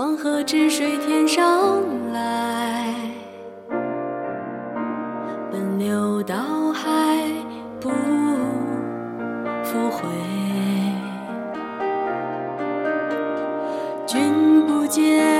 黄河之水天上来，奔流到海不复回。君不见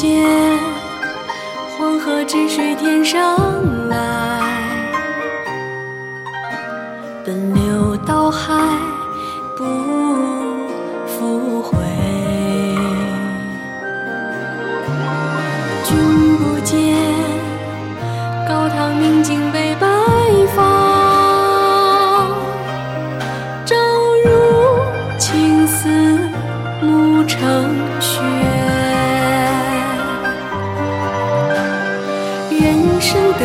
间黄河之水天上来，人生得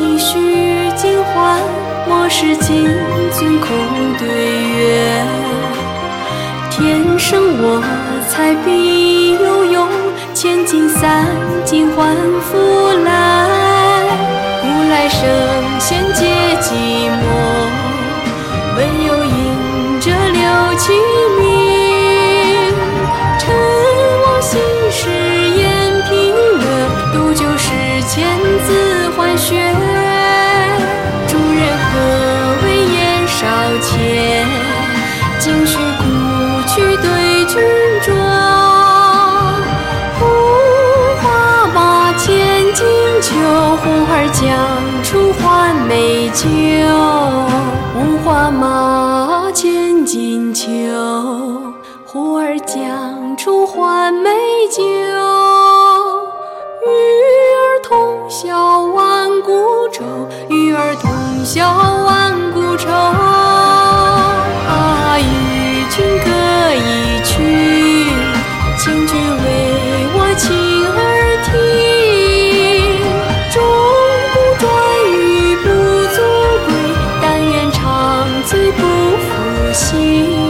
意须尽欢，莫使金樽空对月。天生我材必有用，千金散尽还复来。径须故去对君酌。五花马，千金裘，呼儿将出换美酒。五花马，千金裘，呼儿将出换美酒。与尔同销万古愁，与尔同销最不负心。